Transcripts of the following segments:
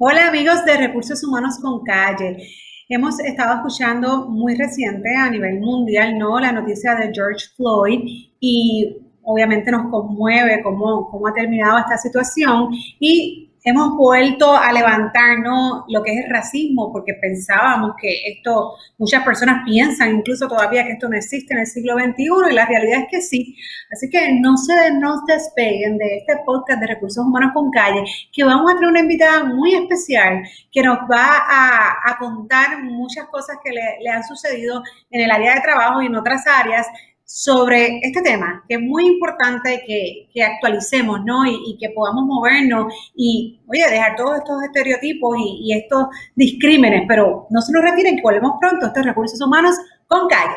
Hola amigos de Recursos Humanos con Calle. Hemos estado escuchando muy reciente a nivel mundial, ¿no? La noticia de George Floyd y obviamente nos conmueve cómo, cómo ha terminado esta situación y hemos vuelto a levantarnos lo que es el racismo, porque pensábamos que esto, muchas personas piensan incluso todavía que esto no existe en el siglo XXI y la realidad es que sí. Así que no se nos despeguen de este podcast de Recursos Humanos con Calle, que vamos a tener una invitada muy especial que nos va a, contar muchas cosas que le han sucedido en el área de trabajo y en otras áreas sobre este tema, que es muy importante que, actualicemos, ¿no? Y, que podamos movernos y, oye, dejar todos estos estereotipos y, estos discrímenes, pero no se nos retiren, que volvemos pronto, estos recursos humanos con calle.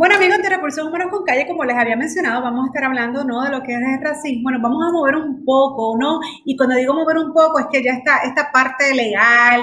Bueno, amigos de Recursos Humanos con Calle, como les había mencionado, vamos a estar hablando ¿no? de lo que es el racismo. Nos vamos a mover un poco, ¿no? Y cuando digo mover un poco, es que ya está esta parte legal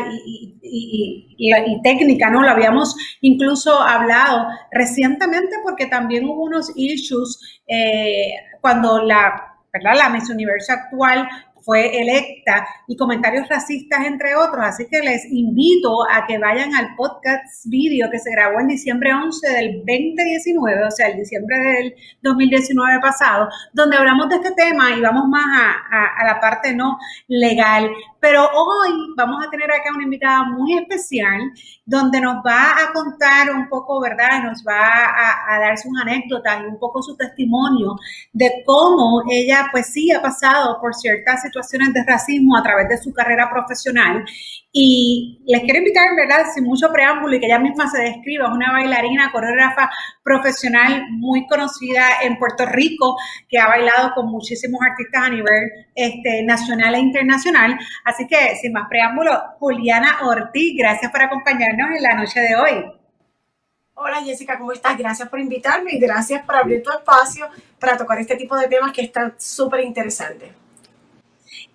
y, técnica, ¿no? Lo habíamos incluso hablado recientemente porque también hubo unos issues eh, cuando la, ¿verdad? La Miss Universo actual fue electa y comentarios racistas, entre otros. Así que les invito a que vayan al podcast video que se grabó en diciembre 11 del 2019, o sea, el diciembre del 2019 pasado, donde hablamos de este tema y vamos más a, a la parte no legal. Pero hoy vamos a tener acá una invitada muy especial donde nos va a contar un poco, ¿verdad? Nos va a, dar sus anécdotas y un poco su testimonio de cómo ella pues sí ha pasado por ciertas situaciones de racismo a través de su carrera profesional y les quiero invitar, ¿verdad? Sin mucho preámbulo y que ella misma se describa, es una bailarina, coreógrafa profesional muy conocida en Puerto Rico, que ha bailado con muchísimos artistas a nivel este, nacional e internacional. Así que, sin más preámbulo, Juliana Ortiz, gracias por acompañarnos en la noche de hoy. Hola Jessica, ¿cómo estás? Gracias por invitarme y gracias por abrir tu espacio para tocar este tipo de temas que están súper interesantes.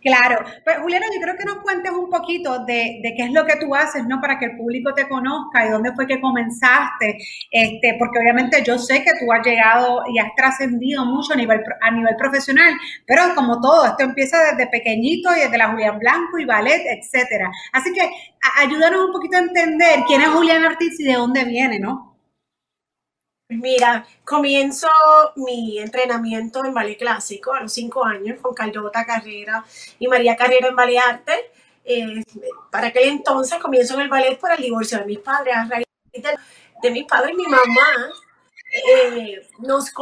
Claro, pues Juliana, yo creo que nos cuentes un poquito de, qué es lo que tú haces, ¿no? Para que el público te conozca y dónde fue que comenzaste, este, porque obviamente yo sé que tú has llegado y has trascendido mucho a nivel, a nivel profesional, pero como todo, esto empieza desde pequeñito y desde la Julián Blanco y ballet, etcétera. Así que ayúdanos un poquito a entender quién es Julián Ortiz y de dónde viene, ¿no? Mira, comienzo mi entrenamiento en ballet clásico a los cinco años con Carlota Carrera y María Carrera en ballet arte. Eh, para aquel entonces comienzo en el ballet por el divorcio de mis padres. A raíz de, mis padres, mi mamá eh, nos,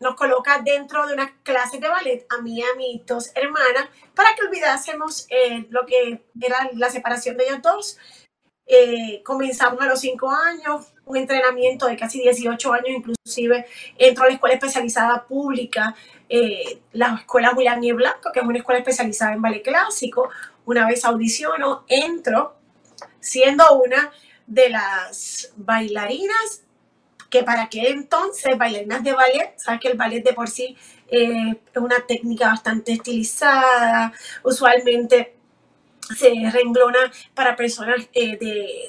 nos coloca dentro de una clase de ballet a mí y a mis dos hermanas para que olvidásemos eh, lo que era la separación de ellos dos eh, comenzamos a los 5 años, un entrenamiento de casi 18 años, inclusive entro a la escuela especializada pública, eh, la escuela William y Blanco, que es una escuela especializada en ballet clásico. Una vez audiciono, entro siendo una de las bailarinas que para aquel entonces, bailarinas de ballet, sabes que el ballet de por sí eh, es una técnica bastante estilizada, usualmente se renglona para personas eh,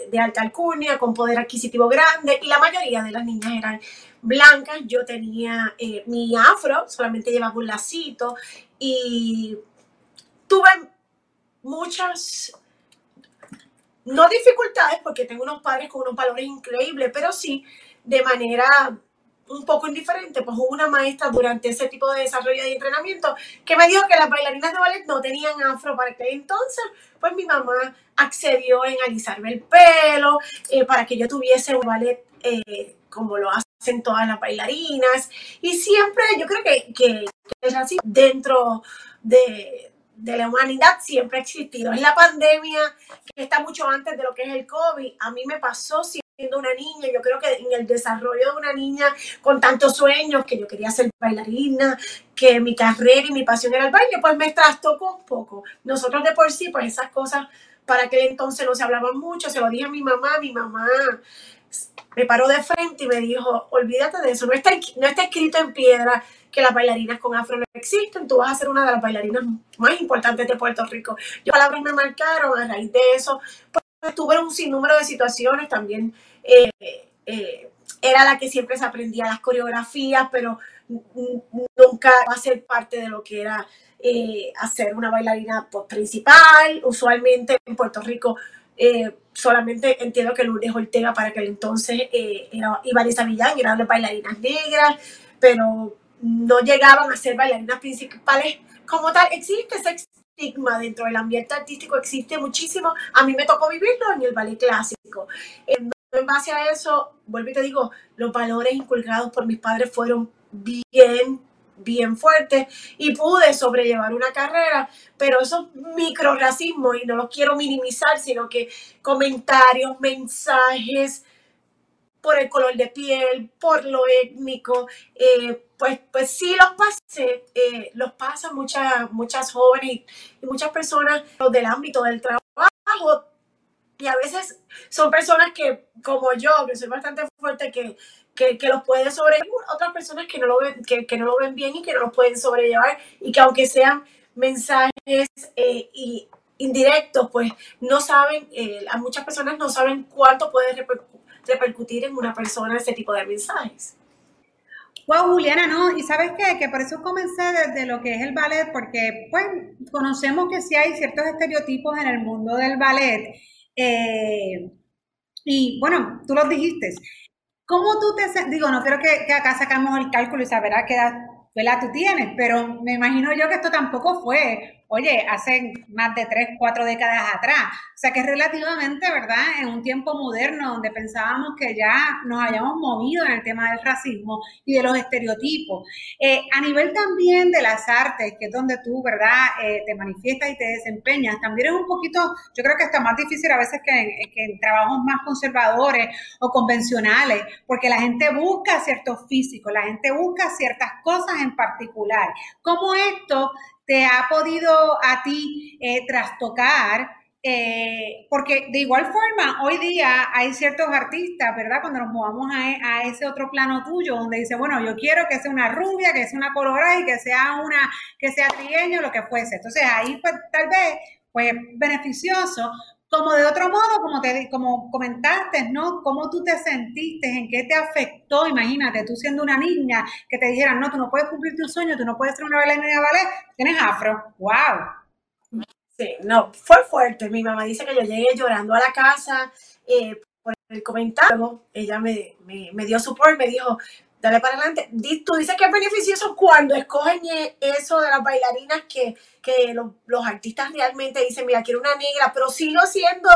de, alta alcurnia, con poder adquisitivo grande, y la mayoría de las niñas eran blancas. Yo tenía eh, mi afro, solamente llevaba un lacito, y tuve muchas, no dificultades, porque tengo unos padres con unos valores increíbles, pero sí de manera un poco indiferente, pues hubo una maestra durante ese tipo de desarrollo y entrenamiento que me dijo que las bailarinas de ballet no tenían afro para que entonces, pues mi mamá accedió en alisarme el pelo eh, para que yo tuviese un ballet eh, como lo hacen todas las bailarinas. Y siempre yo creo que, que, es así dentro de, de la humanidad siempre ha existido. Es la pandemia que está mucho antes de lo que es el COVID. A mí me pasó siendo una niña, yo creo que en el desarrollo de una niña con tantos sueños, que yo quería ser bailarina, que mi carrera y mi pasión era el baile, pues me trastocó un poco. Nosotros de por sí, pues esas cosas para aquel entonces no se hablaban mucho, se lo dije a mi mamá, mi mamá me paró de frente y me dijo, olvídate de eso, no está, no está escrito en piedra que las bailarinas con afro no existen, tú vas a ser una de las bailarinas más importantes de Puerto Rico. Yo palabras me marcaron a raíz de eso, pues tuve un sinnúmero de situaciones también. Eh, eh, era la que siempre se aprendía las coreografías, pero nunca va a ser parte de lo que era eh, hacer una bailarina pues, principal. Usualmente en Puerto Rico solamente entiendo que Lourdes Ortega para aquel entonces era, y Vanessa Villán eran bailarinas negras, pero no llegaban a ser bailarinas principales como tal. Existe ese estigma dentro del ambiente artístico, existe muchísimo. A mí me tocó vivirlo en el ballet clásico. En, base a eso, vuelvo y te digo, los valores inculcados por mis padres fueron bien bien fuertes y pude sobrellevar una carrera, pero esos microracismos, y no los quiero minimizar, sino que comentarios, mensajes, por el color de piel, por lo étnico, eh, pues, pues sí los pasé, eh, los pasan muchas, muchas jóvenes y muchas personas del ámbito del trabajo y a veces son personas que, como yo, que soy bastante fuerte, que, que, los pueden sobrellevar, otras personas que no, lo ven, que, no lo ven bien y que no los pueden sobrellevar y que aunque sean mensajes eh, y indirectos, pues no saben, a muchas personas no saben cuánto puede repercutir repercutir en una persona ese tipo de mensajes. Wow, Juliana, ¿no? Y sabes qué? Que por eso comencé desde lo que es el ballet, porque pues conocemos que sí hay ciertos estereotipos en el mundo del ballet. Eh, y bueno, tú los dijiste. ¿Cómo tú te digo, no quiero que, que acá sacamos el cálculo y saberá qué edad tú tienes, pero me imagino yo que esto tampoco fue oye, hace más de tres, cuatro décadas atrás. O sea que relativamente, ¿verdad? En un tiempo moderno donde pensábamos que ya nos habíamos movido en el tema del racismo y de los estereotipos. Eh, a nivel también de las artes, que es donde tú, ¿verdad? Eh, te manifiestas y te desempeñas, también es un poquito, yo creo que está más difícil a veces que en, que en trabajos más conservadores o convencionales, porque la gente busca ciertos físicos, la gente busca ciertas cosas en particular. ¿Cómo esto te ha podido a ti eh, trastocar, eh, porque de igual forma, hoy día hay ciertos artistas, ¿verdad? Cuando nos movamos a, ese otro plano tuyo, donde dice, bueno, yo quiero que sea una rubia, que sea una colorada y que sea una, que sea trigueño, lo que fuese. Entonces ahí pues tal vez, pues beneficioso, como de otro modo, como te como comentaste, ¿no? ¿Cómo tú te sentiste? ¿En qué te afectó? Imagínate, tú siendo una niña, que te dijeran, no, tú no puedes cumplir tu sueño, tú no puedes ser una bailarina de ballet, tienes afro. ¡Wow! Sí, no, fue fuerte. Mi mamá dice que yo llegué llorando a la casa eh, por el comentario. Ella me, me, me dio support, me dijo, dale para adelante. Tú dices que es beneficioso cuando escogen e, eso de las bailarinas que, los, artistas realmente dicen, mira, quiero una negra, pero sigo siendo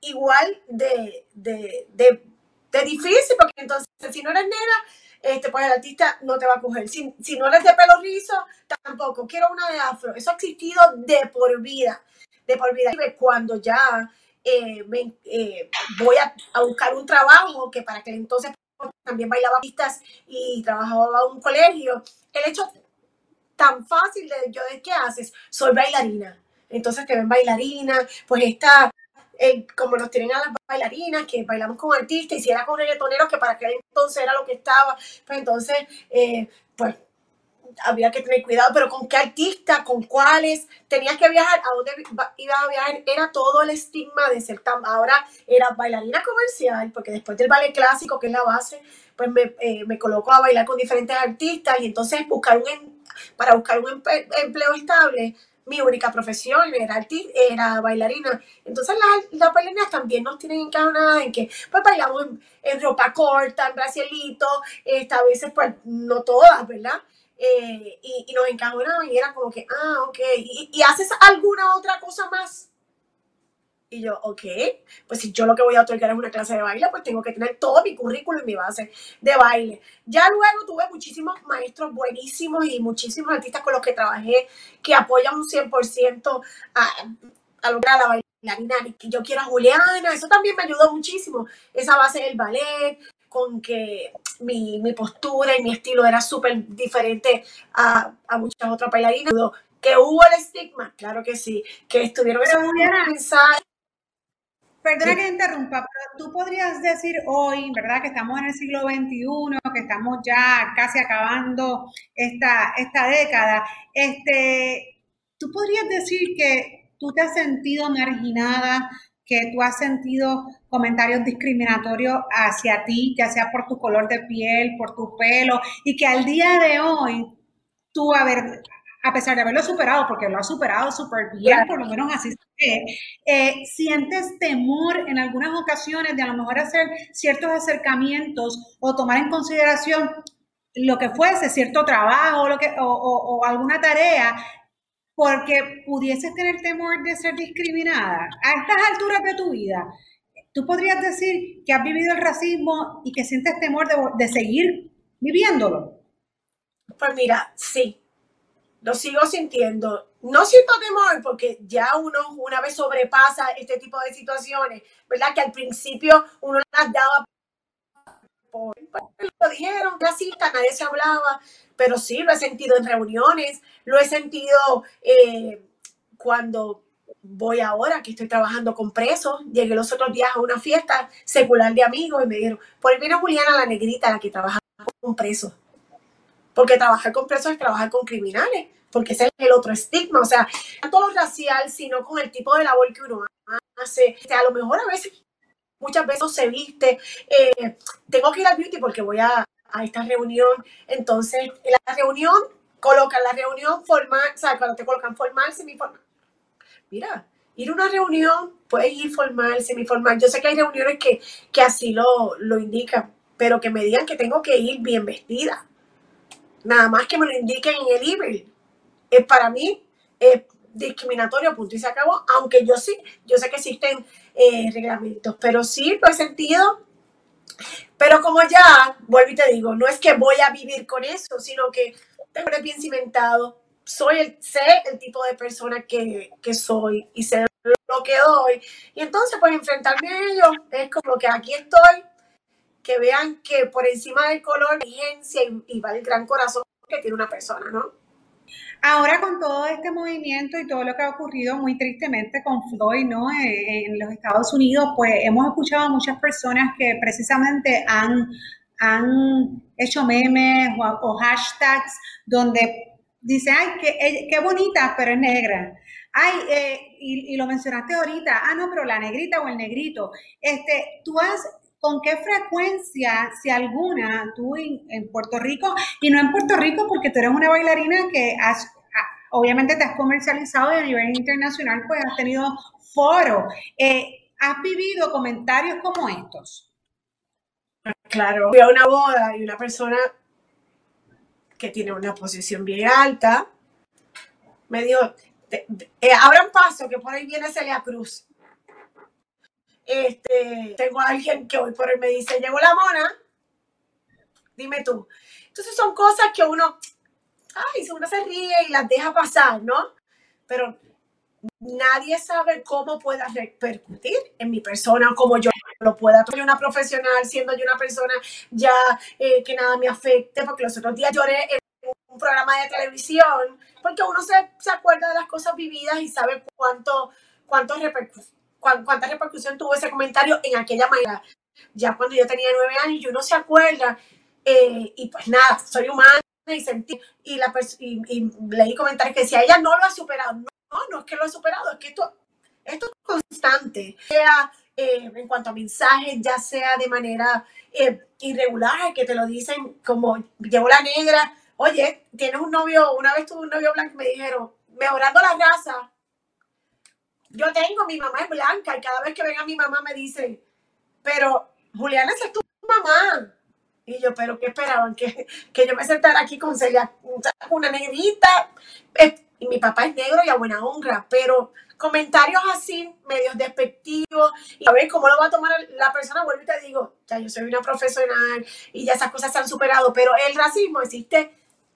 igual de, difícil, porque entonces si no eres negra, este, pues el artista no te va a coger. Si, no eres de pelo rizo, tampoco. Quiero una de afro. Eso ha existido de por vida, de por vida. Cuando ya eh, eh, voy a, a, buscar un trabajo que para que entonces también bailaba pistas y trabajaba en un colegio. El hecho tan fácil de yo de qué haces, soy bailarina. Entonces te ven bailarina, pues está eh, como nos tienen a las bailarinas, que bailamos con artistas, y si era con reggaetoneros, que para aquel entonces era lo que estaba, pues entonces, eh, pues había que tener cuidado, pero con qué artista, con cuáles, tenías que viajar, a dónde ibas a viajar, era todo el estigma de ser tan, ahora era bailarina comercial, porque después del ballet clásico, que es la base, pues me, eh, me coloco a bailar con diferentes artistas y entonces buscar un, para buscar un empleo estable, mi única profesión, era, era bailarina. Entonces las, las bailarinas también nos tienen encajonadas en que pues bailamos en, ropa corta, en bracelito, esta, a veces pues no todas, ¿verdad? Eh, y, nos encajonaban y era como que, ah, ok, ¿Y, ¿Y, haces alguna otra cosa más? Y yo, ok, pues si yo lo que voy a otorgar es una clase de baile, pues tengo que tener todo mi currículum y mi base de baile. Ya luego tuve muchísimos maestros buenísimos y muchísimos artistas con los que trabajé que apoyan un 100% a, a lograr la bailarina. que yo quiero a Juliana, eso también me ayudó muchísimo. Esa base del ballet, con que mi, mi postura y mi estilo era súper diferente a, a muchas otras bailarinas. Que hubo el estigma, claro que sí, que estuvieron esos mensajes Perdona que interrumpa, pero tú podrías decir hoy, ¿verdad? Que estamos en el siglo XXI, que estamos ya casi acabando esta, esta década. Este, tú podrías decir que tú te has sentido marginada, que tú has sentido comentarios discriminatorios hacia ti, ya sea por tu color de piel, por tu pelo, y que al día de hoy tú haber, a pesar de haberlo superado, porque lo has superado súper bien, por lo menos así se ve, eh, sientes temor en algunas ocasiones de a lo mejor hacer ciertos acercamientos o tomar en consideración lo que fuese, cierto trabajo lo que, o, o alguna tarea, porque pudieses tener temor de ser discriminada a estas alturas de tu vida. Tú podrías decir que has vivido el racismo y que sientes temor de, de seguir viviéndolo. Pues mira, sí, lo sigo sintiendo. No siento temor porque ya uno una vez sobrepasa este tipo de situaciones, ¿verdad? Que al principio uno las daba por, lo dijeron, clasista, nadie se hablaba, pero sí lo he sentido en reuniones, lo he sentido eh, cuando voy ahora que estoy trabajando con presos, llegué los otros días a una fiesta secular de amigos y me dijeron, por ahí viene Juliana la negrita, la que trabaja con presos porque trabajar con presos es trabajar con criminales, porque ese es el otro estigma, o sea, no todo racial, sino con el tipo de labor que uno hace. O sea, a lo mejor a veces, muchas veces se viste, eh, tengo que ir al beauty porque voy a, a esta reunión, entonces en la reunión colocan la reunión formal, o sea, cuando te colocan formal, semiformal. Mira, ir a una reunión, puedes ir formal, semiformal. Yo sé que hay reuniones que, que así lo, lo indican, pero que me digan que tengo que ir bien vestida nada más que me lo indiquen en el email. Es para mí es discriminatorio, punto y se acabó, aunque yo sí, yo sé que existen eh, reglamentos, pero sí lo he sentido. Pero como ya, vuelvo y te digo, no es que voy a vivir con eso, sino que tengo bien cimentado, soy el, sé el tipo de persona que, que soy y sé lo que doy. Y entonces, pues enfrentarme a ello es como que aquí estoy, que vean que por encima del color, vigencia y, y va el gran corazón que tiene una persona, ¿no? Ahora con todo este movimiento y todo lo que ha ocurrido muy tristemente con Floyd, ¿no? Eh, en los Estados Unidos, pues hemos escuchado a muchas personas que precisamente han, han hecho memes o, hashtags donde dice, ay, qué, qué bonita, pero es negra. Ay, eh, y, y, lo mencionaste ahorita, ah, no, pero la negrita o el negrito. Este, tú has ¿Con qué frecuencia, si alguna, tú en, Puerto Rico, y no en Puerto Rico porque tú eres una bailarina que has, obviamente te has comercializado y a nivel internacional pues has tenido foro, eh, ¿has vivido comentarios como estos? Claro, fui a una boda y una persona que tiene una posición bien alta me dijo, eh, abran paso que por ahí viene Celia Cruz. Este, tengo alguien que hoy por hoy me dice, llegó la mona, dime tú. Entonces son cosas que uno, ay, uno se ríe y las deja pasar, ¿no? Pero nadie sabe cómo pueda repercutir en mi persona, cómo yo lo pueda. Soy una profesional, siendo yo una persona ya eh, que nada me afecte, porque los otros días lloré en un programa de televisión, porque uno se, se acuerda de las cosas vividas y sabe cuánto, cuánto repercute cuánta repercusión tuvo ese comentario en aquella manera. Ya cuando yo tenía nueve años y uno se acuerda, eh, y pues nada, soy humana y sentí, y, leí comentarios que decía, ella no lo ha superado. No, no, es que lo ha superado, es que esto, esto es constante. Sea eh, en cuanto a mensajes, ya sea de manera eh, irregular, que te lo dicen como llevo la negra, oye, tienes un novio, una vez tuve un novio blanco y me dijeron, mejorando la raza. Yo tengo, mi mamá es blanca y cada vez que venga mi mamá me dice, pero Juliana, esa es tu mamá. Y yo, pero ¿qué esperaban? Que, que yo me sentara aquí con Celia, una negrita. Y mi papá es negro y a buena honra, pero comentarios así, medios despectivos, y a ver cómo lo va a tomar la persona, vuelvo y te digo, ya yo soy una profesional y ya esas cosas se han superado, pero el racismo existe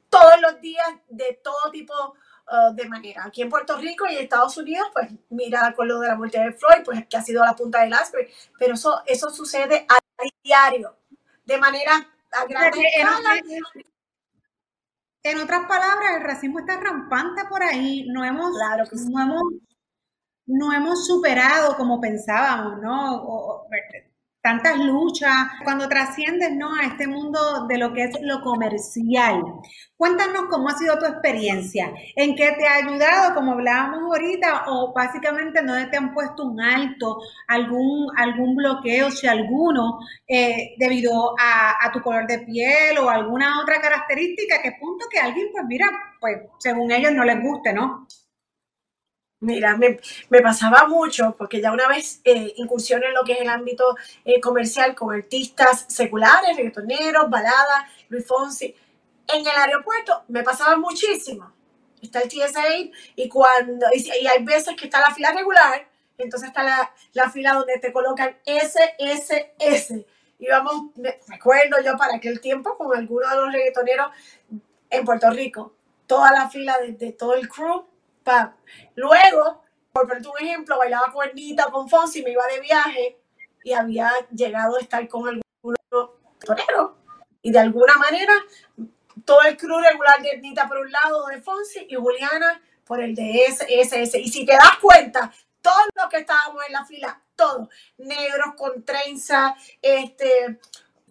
todos los días de todo tipo uh, de manera. Aquí en Puerto Rico y en Estados Unidos, pues mira con lo de la muerte de Floyd, pues que ha sido la punta del iceberg, pero eso, eso sucede a diario, de manera a grande En otras palabras, el racismo está rampante por ahí. No hemos, claro no hemos no hemos superado como pensábamos, ¿no? Tantas luchas, cuando trasciendes ¿no? a este mundo de lo que es lo comercial. Cuéntanos cómo ha sido tu experiencia, en qué te ha ayudado, como hablábamos ahorita, o básicamente no te han puesto un alto, algún, algún bloqueo, si alguno, eh, debido a, a, tu color de piel o alguna otra característica, que punto que alguien, pues mira, pues según ellos no les guste, ¿no? Mira, me, pasaba mucho porque ya una vez eh, incursioné en lo que es el ámbito eh, comercial con artistas seculares, reggaetoneros, baladas, Luis Fonsi. En el aeropuerto me pasaba muchísimo. Está el TSA y cuando y, hay veces que está la fila regular, entonces está la, la fila donde te colocan SSS. Y vamos, me recuerdo yo para aquel tiempo con algunos de los reggaetoneros en Puerto Rico, toda la fila de, de todo el crew Luego, por ponerte un ejemplo, bailaba con Ernita, con Fonsi, me iba de viaje y había llegado a estar con algunos toreros. Y de alguna manera, todo el crew regular de Ernita por un lado de Fonsi y Juliana por el de SS. Y si te das cuenta, todos los que estábamos en la fila, todos, negros con trenza, este,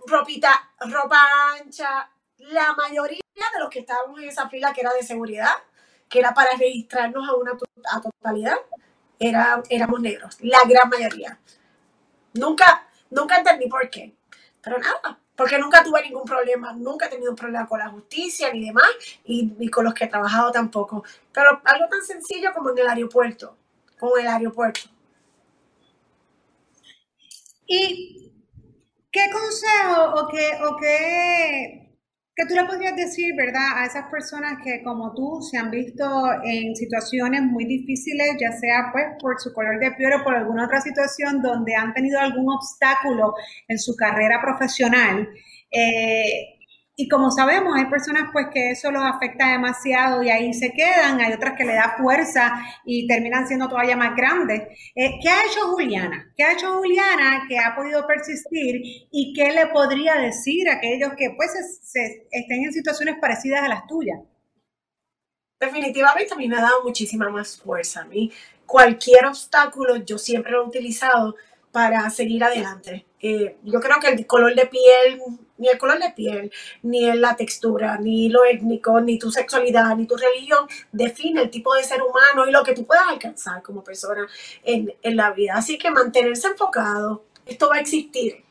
ropita, ropa ancha, la mayoría de los que estábamos en esa fila que era de seguridad, que era para registrarnos a una totalidad, era, éramos negros, la gran mayoría. Nunca, nunca entendí por qué, pero nada, porque nunca tuve ningún problema, nunca he tenido un problema con la justicia ni demás, y, ni con los que he trabajado tampoco. Pero algo tan sencillo como en el aeropuerto, como el aeropuerto. ¿Y qué consejo o qué, o qué ¿Qué tú le podrías decir, verdad, a esas personas que como tú se han visto en situaciones muy difíciles, ya sea pues por su color de piel o por alguna otra situación donde han tenido algún obstáculo en su carrera profesional? Eh, y como sabemos, hay personas pues que eso los afecta demasiado y ahí se quedan, hay otras que le da fuerza y terminan siendo todavía más grandes. Eh, ¿Qué ha hecho Juliana? ¿Qué ha hecho Juliana que ha podido persistir y qué le podría decir a aquellos que pues estén en situaciones parecidas a las tuyas? Definitivamente a mí me ha dado muchísima más fuerza. A mí cualquier obstáculo yo siempre lo he utilizado para seguir adelante. Eh, yo creo que el color de piel, ni el color de piel, ni la textura, ni lo étnico, ni tu sexualidad, ni tu religión define el tipo de ser humano y lo que tú puedas alcanzar como persona en, en la vida. Así que mantenerse enfocado, esto va a existir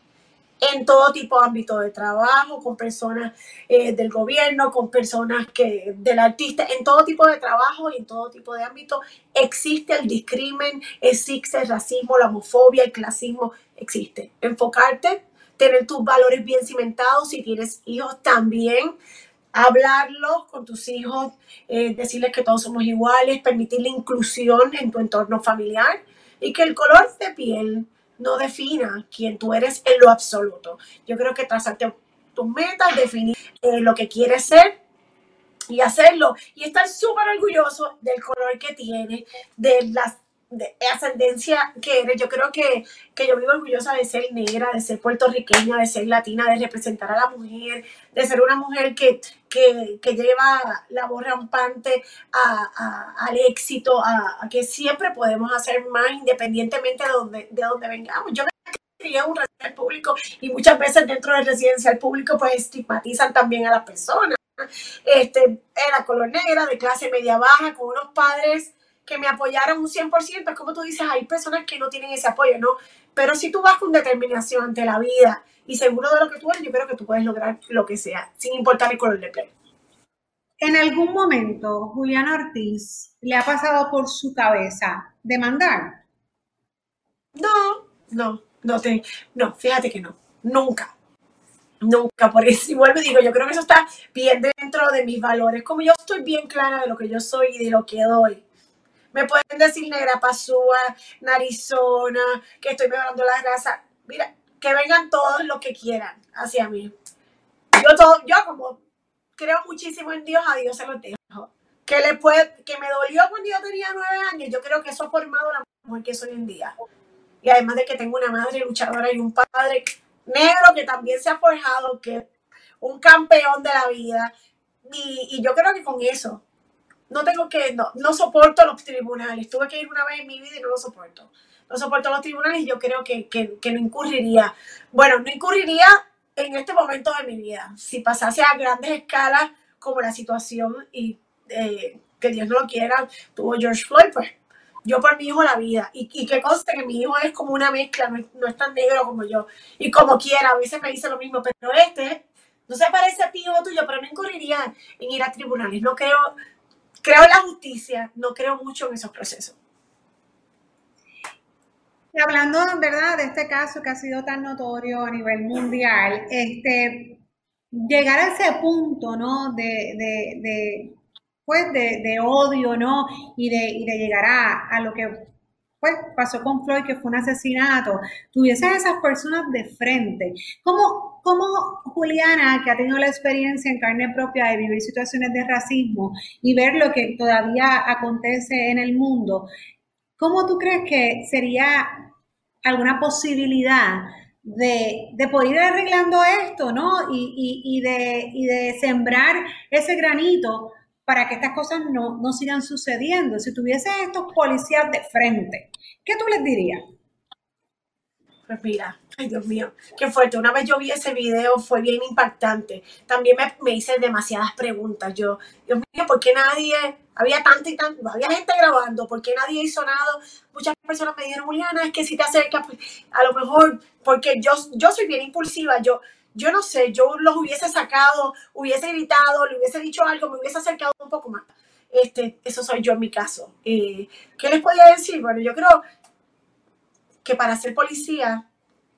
en todo tipo de ámbito de trabajo, con personas eh, del gobierno, con personas que del artista, en todo tipo de trabajo y en todo tipo de ámbito existe el discrimen, existe el racismo, la homofobia, el clasismo, existe. Enfocarte, tener tus valores bien cimentados, si tienes hijos también, hablarlos con tus hijos, eh, decirles que todos somos iguales, permitir la inclusión en tu entorno familiar y que el color de piel no defina quién tú eres en lo absoluto. Yo creo que trazarte tus metas, definir eh, lo que quieres ser y hacerlo. Y estar súper orgulloso del color que tienes, de las de ascendencia que eres. Yo creo que, que yo vivo orgullosa de ser negra, de ser puertorriqueña, de ser latina, de representar a la mujer, de ser una mujer que, que, que lleva la voz rampante al éxito, a, que siempre podemos hacer más independientemente de donde, de donde vengamos. Yo me crié un residencial público y muchas veces dentro del residencial público pues estigmatizan también a las personas. Este, era color negra, de clase media baja, con unos padres que me apoyaron un 100%, es como tú dices, hay personas que no tienen ese apoyo, ¿no? Pero si tú vas con determinación ante la vida y seguro de lo que tú eres, yo creo que tú puedes lograr lo que sea, sin importar el color de piel. ¿En algún momento Juliana Ortiz le ha pasado por su cabeza demandar? No, no, no, te, no, fíjate que no, nunca. Nunca, por eso, y vuelvo y digo, yo creo que eso está bien dentro de mis valores. Como yo estoy bien clara de lo que yo soy y de lo que doy. Me pueden decir negra pasúa, narizona, que estoy mejorando la grasa. Mira, que vengan todos los que quieran hacia mí. Yo, todo, yo como creo muchísimo en Dios, a Dios se lo dejo. Que, le puede, que me dolió cuando yo tenía nueve años, yo creo que eso ha formado la mujer que soy hoy en día. Y además de que tengo una madre luchadora y un padre negro que también se ha forjado, que un campeón de la vida. Y yo creo que con eso, no tengo que, no, no soporto los tribunales. Tuve que ir una vez en mi vida y no lo soporto. No soporto los tribunales y yo creo que, que, que no incurriría. Bueno, no incurriría en este momento de mi vida. Si pasase a grandes escalas, como la situación y eh, que Dios no lo quiera, tuvo George Floyd, pues yo por mi hijo la vida. Y, y que conste que mi hijo es como una mezcla, no es, tan negro como yo. Y como quiera, a veces me dice lo mismo, pero este no se parece a ti o tuyo, pero no incurriría en ir a tribunales. No creo, creo en la justicia, no creo mucho en esos procesos. Y hablando, ¿verdad?, de este caso que ha sido tan notorio a nivel mundial, este, llegar a ese punto, ¿no?, de, de, pues, de, odio, ¿no?, y de, y de llegar a, a lo que pues pasó con Floyd, que fue un asesinato, tuviese a esas personas de frente. ¿Cómo, ¿Cómo, Juliana, que ha tenido la experiencia en carne propia de vivir situaciones de racismo y ver lo que todavía acontece en el mundo, ¿cómo tú crees que sería alguna posibilidad de, de poder ir arreglando esto, ¿no? Y, y, y, de, y de sembrar ese granito para que estas cosas no, no sigan sucediendo. Si tuviese estos policías de frente, ¿qué tú les dirías? Pues mira, ay Dios mío, qué fuerte. Una vez yo vi ese video, fue bien impactante. También me, me hice demasiadas preguntas. Yo, Dios mío, ¿por qué nadie, había tanta y tanta, había gente grabando, ¿por qué nadie hizo nada? Muchas personas me dijeron, Juliana, es que si te acercas, pues, a lo mejor, porque yo, yo soy bien impulsiva, yo, yo no sé, yo los hubiese sacado, hubiese gritado, le hubiese dicho algo, me hubiese acercado un poco más. Este, eso soy yo en mi caso. Eh, ¿Qué les podía decir? Bueno, yo creo que para ser policía,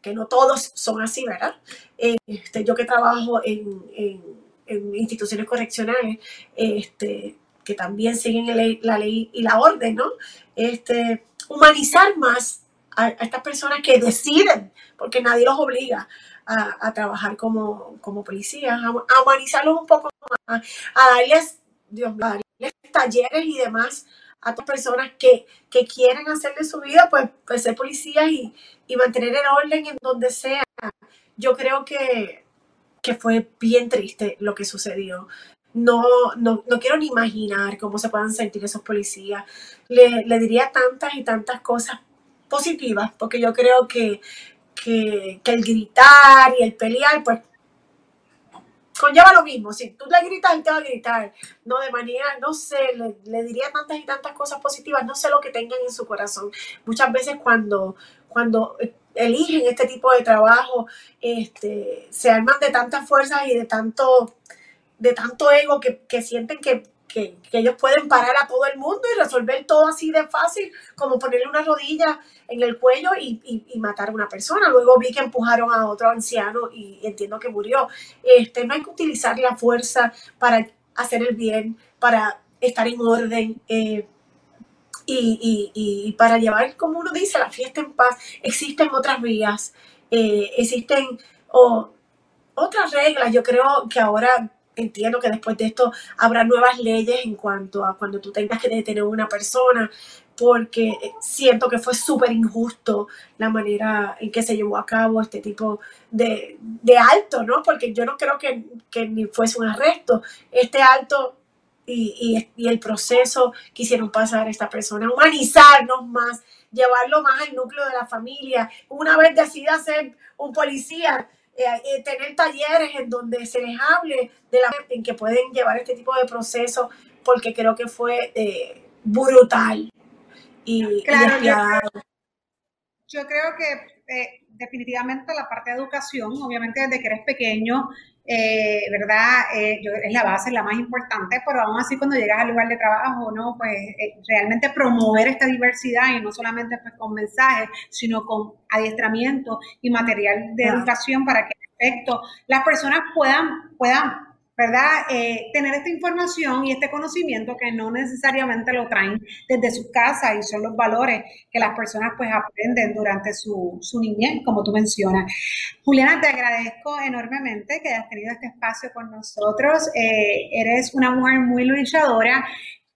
que no todos son así, ¿verdad? Este, yo que trabajo en, instituciones correccionales, este, que también siguen la ley, y la orden, ¿no? Este, humanizar más a, estas personas que deciden, porque nadie los obliga a, trabajar como, como policías, a, humanizarlos un poco más, a darles, Dios, talleres y demás a todas personas que, que quieren hacer de su vida, pues, pues ser policías y, y, mantener el orden en donde sea. Yo creo que, que fue bien triste lo que sucedió. No, no, no, quiero ni imaginar cómo se puedan sentir esos policías. Le, le diría tantas y tantas cosas positivas, porque yo creo que que, el gritar y el pelear, pues conlleva lo mismo. Si tú le gritas, él te va a gritar. No, de manera, no sé, le, diría tantas y tantas cosas positivas, no sé lo que tengan en su corazón. Muchas veces cuando, cuando eligen este tipo de trabajo, este, se arman de tantas fuerzas y de tanto, de tanto ego que, que sienten que que, ellos pueden parar a todo el mundo y resolver todo así de fácil, como ponerle una rodilla en el cuello y, matar a una persona. Luego vi que empujaron a otro anciano y entiendo que murió. Este, no hay que utilizar la fuerza para hacer el bien, para estar en orden. Eh, y, para llevar, como uno dice, la fiesta en paz, existen otras vías, eh, existen otras reglas. Yo creo que ahora entiendo que después de esto habrá nuevas leyes en cuanto a cuando tú tengas que detener a una persona, porque siento que fue súper injusto la manera en que se llevó a cabo este tipo de, de alto, ¿no? Porque yo no creo que, que, ni fuese un arresto. Este alto y, y, y el proceso que pasar a esta persona, humanizarnos más, llevarlo más al núcleo de la familia. Una vez decida ser un policía, eh, eh, tener talleres en donde se les hable de la en que pueden llevar este tipo de procesos, porque creo que fue eh, brutal y, claro, yo, creo que definitivamente la parte de educación, obviamente desde que eres pequeño, eh, ¿verdad? Eh, es la base, es la más importante, pero aún así cuando llegas al lugar de trabajo, ¿no? Pues eh, realmente promover esta diversidad y no solamente pues, con mensajes, sino con adiestramiento y material de educación para que en efecto las personas puedan, puedan ¿verdad? Eh, tener esta información y este conocimiento que no necesariamente lo traen desde su casa y son los valores que las personas pues aprenden durante su, su niñez, como tú mencionas. Juliana, te agradezco enormemente que hayas tenido este espacio con nosotros. Eh, eres una mujer muy luchadora.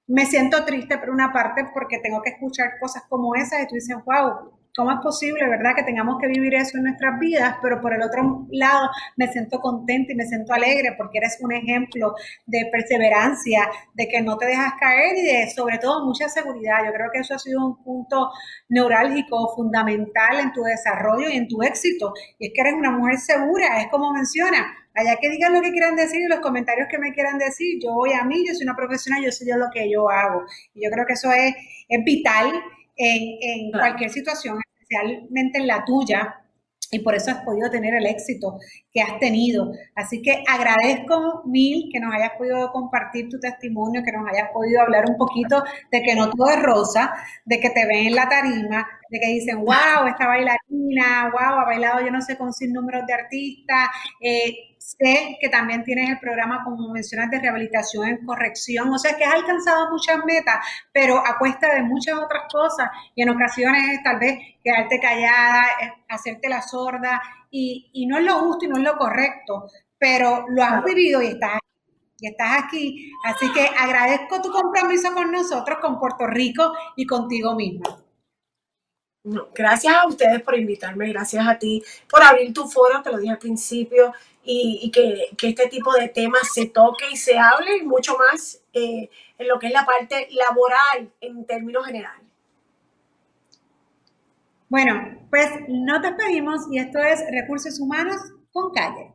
Me siento triste por una parte porque tengo que escuchar cosas como esas y tú dices, wow, ¿Cómo es posible, verdad, que tengamos que vivir eso en nuestras vidas? Pero por el otro lado, me siento contenta y me siento alegre porque eres un ejemplo de perseverancia, de que no te dejas caer y de, sobre todo, mucha seguridad. Yo creo que eso ha sido un punto neurálgico, fundamental en tu desarrollo y en tu éxito. Y es que eres una mujer segura, es como menciona. Allá que digan lo que quieran decir y los comentarios que me quieran decir, yo voy a mí, yo soy una profesional, yo soy yo lo que yo hago. Y yo creo que eso es, es vital en, cualquier situación, especialmente en la tuya, y por eso has podido tener el éxito que has tenido. Así que agradezco mil que nos hayas podido compartir tu testimonio, que nos hayas podido hablar un poquito de que no todo es rosa, de que te ven en la tarima, de que dicen, wow, esta bailarina, wow, ha bailado yo no sé con sin números de artistas. Eh, Sé que también tienes el programa, como mencionas, de rehabilitación en corrección, o sea que has alcanzado muchas metas, pero a cuesta de muchas otras cosas y en ocasiones tal vez quedarte callada, eh, hacerte la sorda y, y no es lo justo y no es lo correcto, pero lo has vivido y estás y estás aquí. Así que agradezco tu compromiso con nosotros, con Puerto Rico y contigo misma. Gracias a ustedes por invitarme, gracias a ti por abrir tu foro, te lo dije al principio, y, que, este tipo de temas se toque y se hable mucho más eh, en lo que es la parte laboral en términos generales. Bueno, pues nos despedimos y esto es Recursos Humanos con Calle.